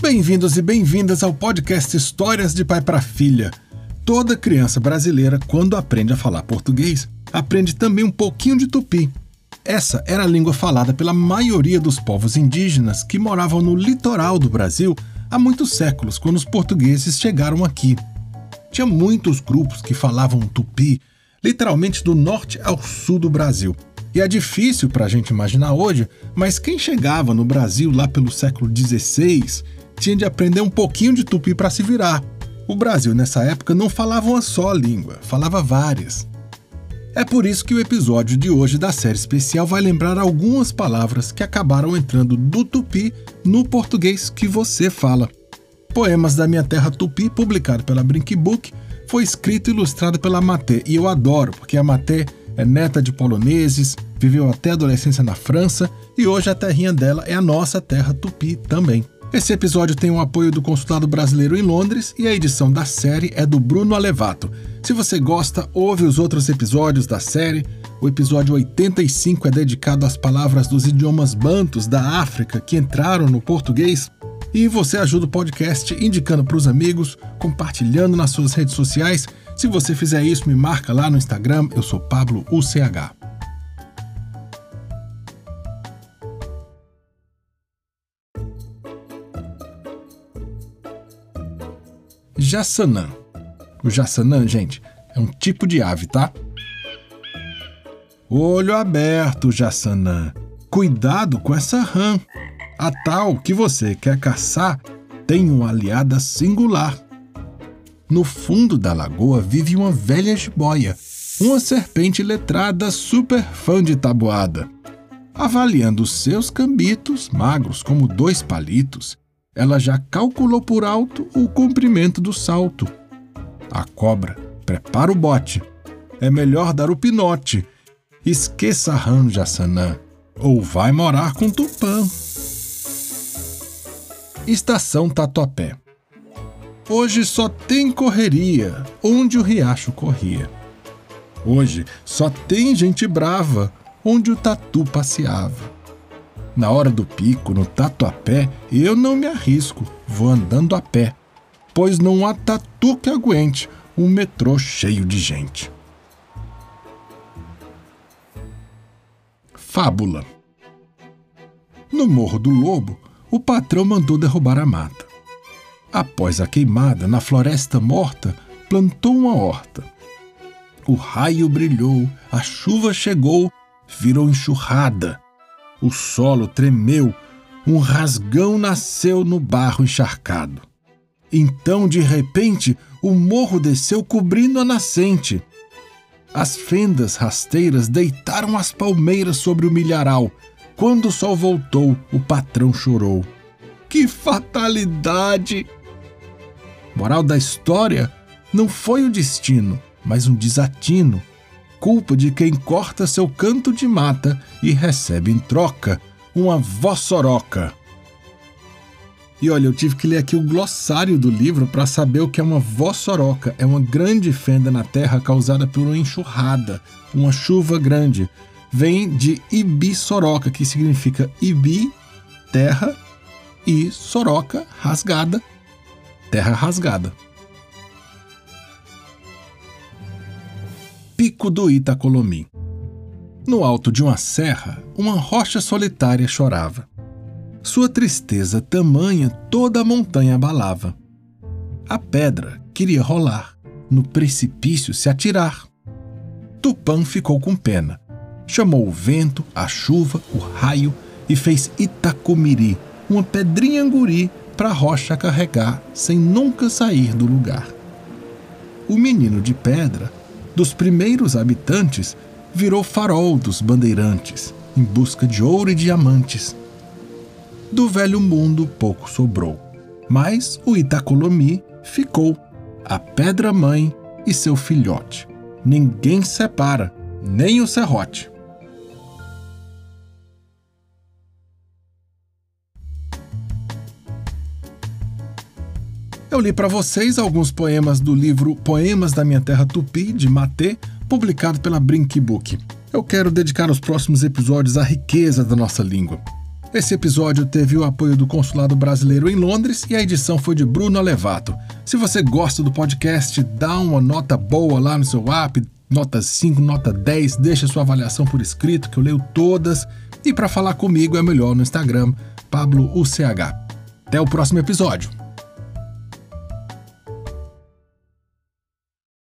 Bem-vindos e bem-vindas ao podcast Histórias de Pai para Filha. Toda criança brasileira, quando aprende a falar português, aprende também um pouquinho de tupi. Essa era a língua falada pela maioria dos povos indígenas que moravam no litoral do Brasil há muitos séculos, quando os portugueses chegaram aqui. Tinha muitos grupos que falavam tupi, literalmente do norte ao sul do Brasil. E é difícil para a gente imaginar hoje, mas quem chegava no Brasil lá pelo século XVI tinha de aprender um pouquinho de tupi para se virar. O Brasil nessa época não falava uma só língua, falava várias. É por isso que o episódio de hoje da série especial vai lembrar algumas palavras que acabaram entrando do tupi no português que você fala. Poemas da Minha Terra Tupi, publicado pela Brinkbook, foi escrito e ilustrado pela Maté, e eu adoro, porque a Maté é neta de poloneses, viveu até a adolescência na França e hoje a terrinha dela é a nossa terra tupi também. Esse episódio tem o apoio do Consulado Brasileiro em Londres e a edição da série é do Bruno Alevato. Se você gosta, ouve os outros episódios da série. O episódio 85 é dedicado às palavras dos idiomas bantos da África que entraram no português. E você ajuda o podcast indicando para os amigos, compartilhando nas suas redes sociais. Se você fizer isso, me marca lá no Instagram. Eu sou Pablo UCH. Jassanã. O jassanã, gente, é um tipo de ave, tá? Olho aberto, jassanã. Cuidado com essa rã. A tal que você quer caçar tem uma aliada singular. No fundo da lagoa vive uma velha jiboia, uma serpente letrada super fã de tabuada. Avaliando seus cambitos, magros como dois palitos, ela já calculou por alto o comprimento do salto. A cobra prepara o bote. É melhor dar o pinote. Esqueça a Sanã, ou vai morar com Tupã. Estação Tatuapé. Hoje só tem correria onde o riacho corria. Hoje só tem gente brava onde o tatu passeava. Na hora do pico, no tatuapé, eu não me arrisco, vou andando a pé, pois não há tatu que aguente um metrô cheio de gente. Fábula No Morro do Lobo, o patrão mandou derrubar a mata. Após a queimada, na floresta morta, plantou uma horta. O raio brilhou, a chuva chegou, virou enxurrada o solo tremeu, um rasgão nasceu no barro encharcado. Então, de repente, o morro desceu cobrindo a nascente. As fendas rasteiras deitaram as palmeiras sobre o milharal. Quando o sol voltou, o patrão chorou. Que fatalidade! Moral da história: não foi o destino, mas um desatino culpa de quem corta seu canto de mata e recebe em troca uma vossoroca. E olha, eu tive que ler aqui o glossário do livro para saber o que é uma vossoroca. É uma grande fenda na terra causada por uma enxurrada, uma chuva grande. Vem de ibi-soroca, que significa ibi, terra, e soroca, rasgada, terra rasgada. Pico do Itacolomim. No alto de uma serra, uma rocha solitária chorava. Sua tristeza tamanha toda a montanha abalava. A pedra queria rolar, no precipício se atirar. Tupã ficou com pena. Chamou o vento, a chuva, o raio e fez Itacomiri, uma pedrinha anguri para a rocha carregar sem nunca sair do lugar. O menino de pedra dos primeiros habitantes, virou farol dos bandeirantes, em busca de ouro e diamantes. Do velho mundo pouco sobrou, mas o Itacolomi ficou, a pedra-mãe e seu filhote. Ninguém separa, nem o serrote. Eu li para vocês alguns poemas do livro Poemas da Minha Terra Tupi, de Matê, publicado pela Brinkbook. Eu quero dedicar os próximos episódios à riqueza da nossa língua. Esse episódio teve o apoio do Consulado Brasileiro em Londres e a edição foi de Bruno Alevato. Se você gosta do podcast, dá uma nota boa lá no seu app, nota 5, nota 10, deixa sua avaliação por escrito, que eu leio todas. E para falar comigo é melhor no Instagram, PabloUCH. Até o próximo episódio.